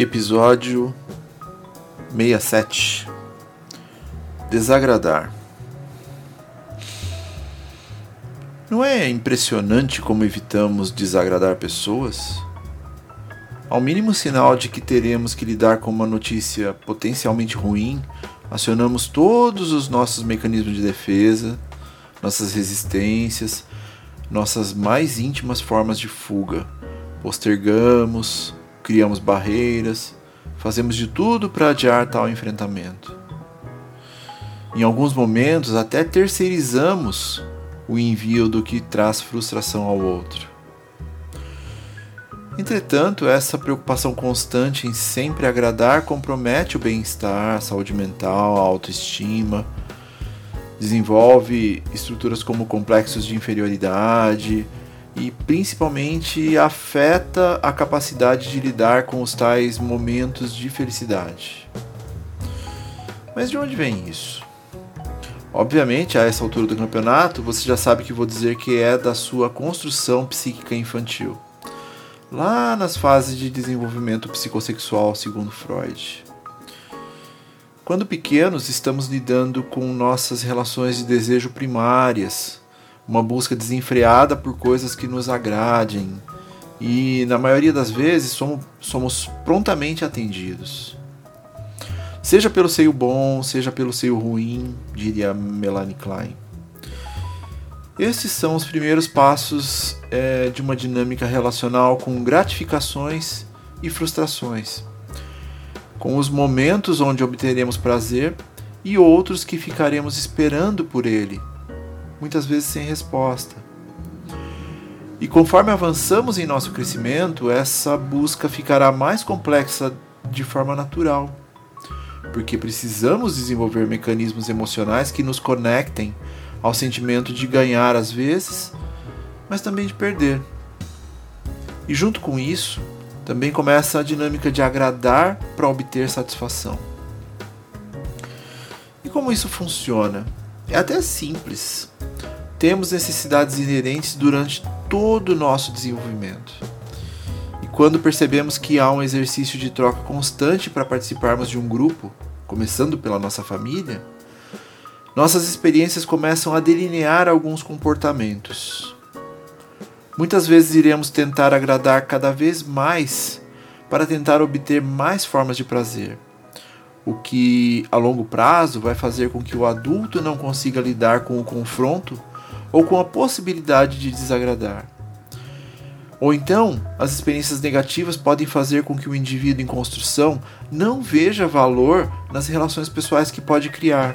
Episódio 67 Desagradar. Não é impressionante como evitamos desagradar pessoas? Ao mínimo sinal de que teremos que lidar com uma notícia potencialmente ruim, acionamos todos os nossos mecanismos de defesa, nossas resistências, nossas mais íntimas formas de fuga. Postergamos, criamos barreiras, fazemos de tudo para adiar tal enfrentamento. Em alguns momentos, até terceirizamos o envio do que traz frustração ao outro. Entretanto, essa preocupação constante em sempre agradar compromete o bem-estar, a saúde mental, a autoestima, desenvolve estruturas como complexos de inferioridade e principalmente afeta a capacidade de lidar com os tais momentos de felicidade. Mas de onde vem isso? Obviamente, a essa altura do campeonato, você já sabe que vou dizer que é da sua construção psíquica infantil. Lá nas fases de desenvolvimento psicossexual, segundo Freud. Quando pequenos, estamos lidando com nossas relações de desejo primárias, uma busca desenfreada por coisas que nos agradem, e na maioria das vezes somos, somos prontamente atendidos. Seja pelo seio bom, seja pelo seio ruim, diria Melanie Klein. Estes são os primeiros passos é, de uma dinâmica relacional com gratificações e frustrações, com os momentos onde obteremos prazer e outros que ficaremos esperando por ele, muitas vezes sem resposta. E conforme avançamos em nosso crescimento, essa busca ficará mais complexa de forma natural porque precisamos desenvolver mecanismos emocionais que nos conectem ao sentimento de ganhar às vezes, mas também de perder. E junto com isso, também começa a dinâmica de agradar para obter satisfação. E como isso funciona? É até simples. Temos necessidades inerentes durante todo o nosso desenvolvimento quando percebemos que há um exercício de troca constante para participarmos de um grupo, começando pela nossa família, nossas experiências começam a delinear alguns comportamentos. Muitas vezes iremos tentar agradar cada vez mais para tentar obter mais formas de prazer, o que a longo prazo vai fazer com que o adulto não consiga lidar com o confronto ou com a possibilidade de desagradar. Ou então, as experiências negativas podem fazer com que o indivíduo em construção não veja valor nas relações pessoais que pode criar.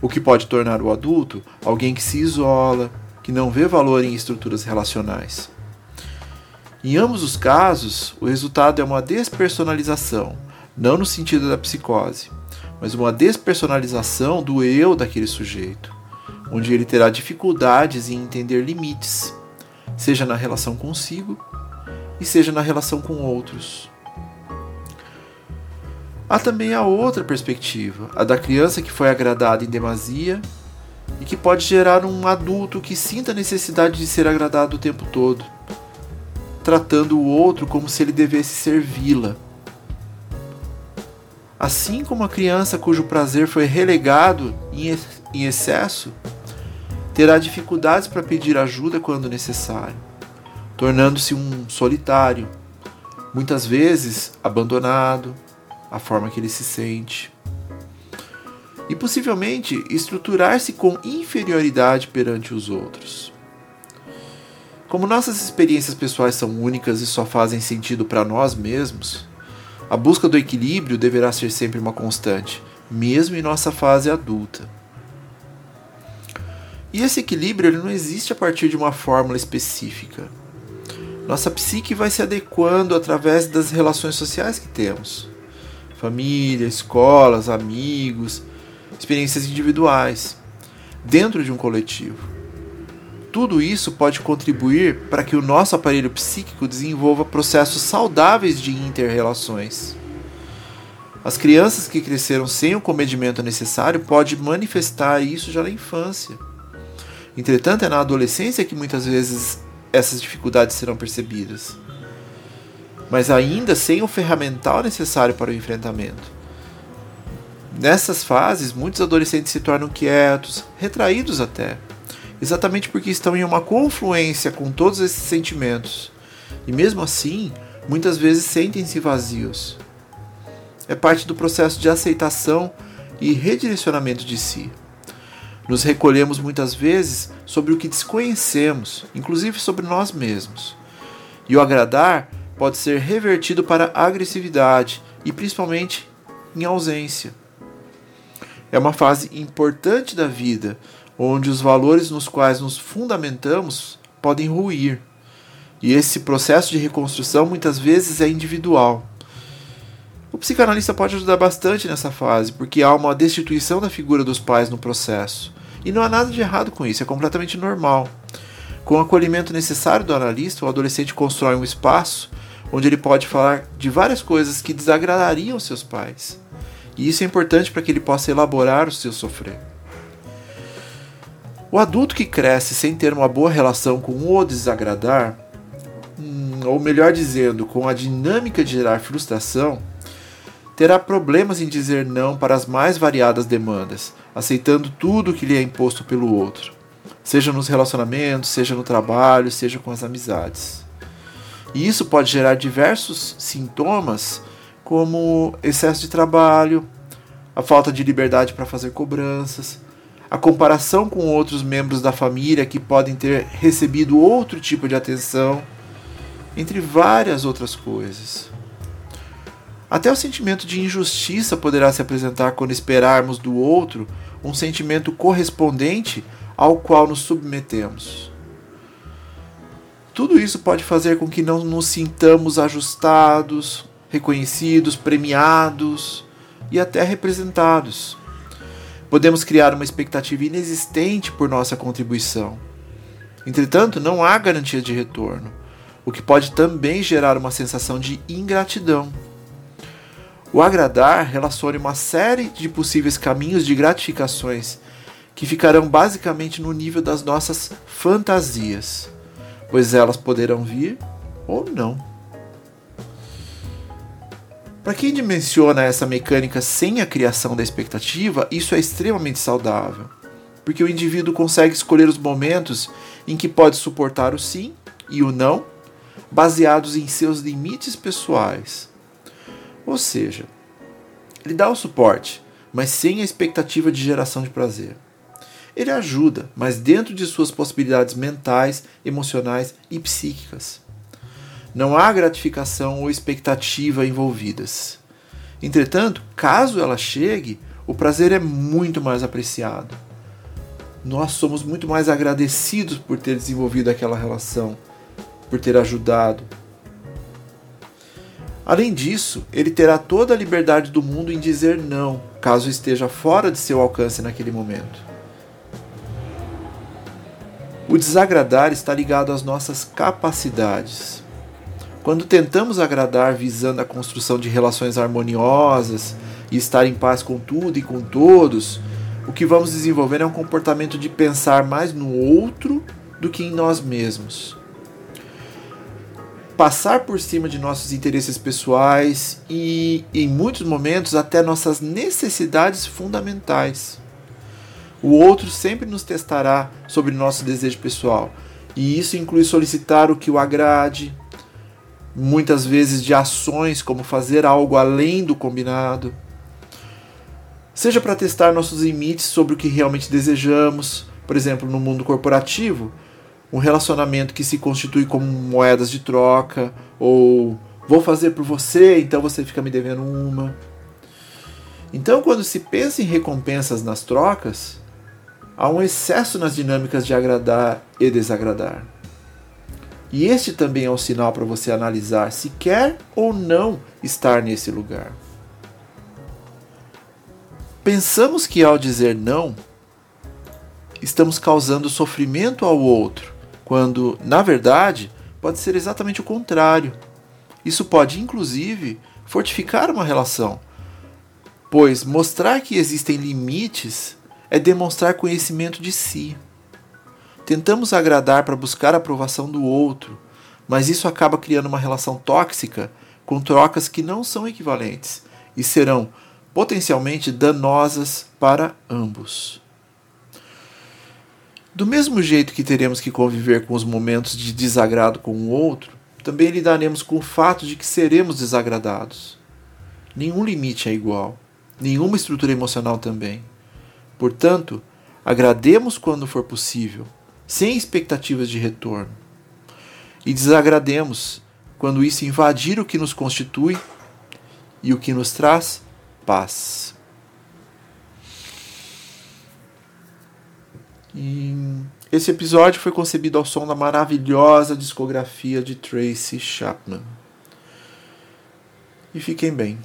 O que pode tornar o adulto alguém que se isola, que não vê valor em estruturas relacionais. Em ambos os casos, o resultado é uma despersonalização, não no sentido da psicose, mas uma despersonalização do eu daquele sujeito, onde ele terá dificuldades em entender limites seja na relação consigo e seja na relação com outros. Há também a outra perspectiva, a da criança que foi agradada em demasia e que pode gerar um adulto que sinta a necessidade de ser agradado o tempo todo, tratando o outro como se ele devesse servi-la. Assim como a criança cujo prazer foi relegado em excesso terá dificuldades para pedir ajuda quando necessário, tornando-se um solitário, muitas vezes abandonado, a forma que ele se sente. E possivelmente estruturar-se com inferioridade perante os outros. Como nossas experiências pessoais são únicas e só fazem sentido para nós mesmos, a busca do equilíbrio deverá ser sempre uma constante, mesmo em nossa fase adulta. E esse equilíbrio ele não existe a partir de uma fórmula específica. nossa psique vai se adequando através das relações sociais que temos família, escolas, amigos, experiências individuais, dentro de um coletivo. Tudo isso pode contribuir para que o nosso aparelho psíquico desenvolva processos saudáveis de interrelações. As crianças que cresceram sem o comedimento necessário podem manifestar isso já na infância. Entretanto, é na adolescência que muitas vezes essas dificuldades serão percebidas, mas ainda sem o ferramental necessário para o enfrentamento. Nessas fases, muitos adolescentes se tornam quietos, retraídos até, exatamente porque estão em uma confluência com todos esses sentimentos. E mesmo assim, muitas vezes sentem-se vazios. É parte do processo de aceitação e redirecionamento de si. Nos recolhemos muitas vezes sobre o que desconhecemos, inclusive sobre nós mesmos. E o agradar pode ser revertido para agressividade e principalmente em ausência. É uma fase importante da vida, onde os valores nos quais nos fundamentamos podem ruir. E esse processo de reconstrução muitas vezes é individual. O psicanalista pode ajudar bastante nessa fase, porque há uma destituição da figura dos pais no processo. E não há nada de errado com isso, é completamente normal. Com o acolhimento necessário do analista, o adolescente constrói um espaço onde ele pode falar de várias coisas que desagradariam seus pais. E isso é importante para que ele possa elaborar o seu sofrer. O adulto que cresce sem ter uma boa relação com o desagradar, hum, ou melhor dizendo, com a dinâmica de gerar frustração, terá problemas em dizer não para as mais variadas demandas, aceitando tudo que lhe é imposto pelo outro, seja nos relacionamentos, seja no trabalho, seja com as amizades. E isso pode gerar diversos sintomas, como excesso de trabalho, a falta de liberdade para fazer cobranças, a comparação com outros membros da família que podem ter recebido outro tipo de atenção, entre várias outras coisas. Até o sentimento de injustiça poderá se apresentar quando esperarmos do outro um sentimento correspondente ao qual nos submetemos. Tudo isso pode fazer com que não nos sintamos ajustados, reconhecidos, premiados e até representados. Podemos criar uma expectativa inexistente por nossa contribuição. Entretanto, não há garantia de retorno, o que pode também gerar uma sensação de ingratidão. O agradar relaciona uma série de possíveis caminhos de gratificações que ficarão basicamente no nível das nossas fantasias, pois elas poderão vir ou não. Para quem dimensiona essa mecânica sem a criação da expectativa, isso é extremamente saudável, porque o indivíduo consegue escolher os momentos em que pode suportar o sim e o não, baseados em seus limites pessoais ou seja, ele dá o suporte, mas sem a expectativa de geração de prazer. Ele ajuda, mas dentro de suas possibilidades mentais, emocionais e psíquicas. Não há gratificação ou expectativa envolvidas. Entretanto, caso ela chegue, o prazer é muito mais apreciado. Nós somos muito mais agradecidos por ter desenvolvido aquela relação, por ter ajudado, Além disso, ele terá toda a liberdade do mundo em dizer não, caso esteja fora de seu alcance naquele momento. O desagradar está ligado às nossas capacidades. Quando tentamos agradar visando a construção de relações harmoniosas e estar em paz com tudo e com todos, o que vamos desenvolver é um comportamento de pensar mais no outro do que em nós mesmos passar por cima de nossos interesses pessoais e, em muitos momentos, até nossas necessidades fundamentais. O outro sempre nos testará sobre nosso desejo pessoal, e isso inclui solicitar o que o agrade, muitas vezes de ações como fazer algo além do combinado. Seja para testar nossos limites sobre o que realmente desejamos, por exemplo, no mundo corporativo, um relacionamento que se constitui como moedas de troca, ou vou fazer por você, então você fica me devendo uma. Então, quando se pensa em recompensas nas trocas, há um excesso nas dinâmicas de agradar e desagradar. E este também é um sinal para você analisar se quer ou não estar nesse lugar. Pensamos que ao dizer não, estamos causando sofrimento ao outro, quando, na verdade, pode ser exatamente o contrário. Isso pode, inclusive, fortificar uma relação, pois mostrar que existem limites é demonstrar conhecimento de si. Tentamos agradar para buscar a aprovação do outro, mas isso acaba criando uma relação tóxica com trocas que não são equivalentes e serão potencialmente danosas para ambos. Do mesmo jeito que teremos que conviver com os momentos de desagrado com o outro, também lidaremos com o fato de que seremos desagradados. Nenhum limite é igual, nenhuma estrutura emocional também. Portanto, agrademos quando for possível, sem expectativas de retorno. E desagrademos quando isso invadir o que nos constitui e o que nos traz paz. E esse episódio foi concebido ao som da maravilhosa discografia de Tracy Chapman. E fiquem bem.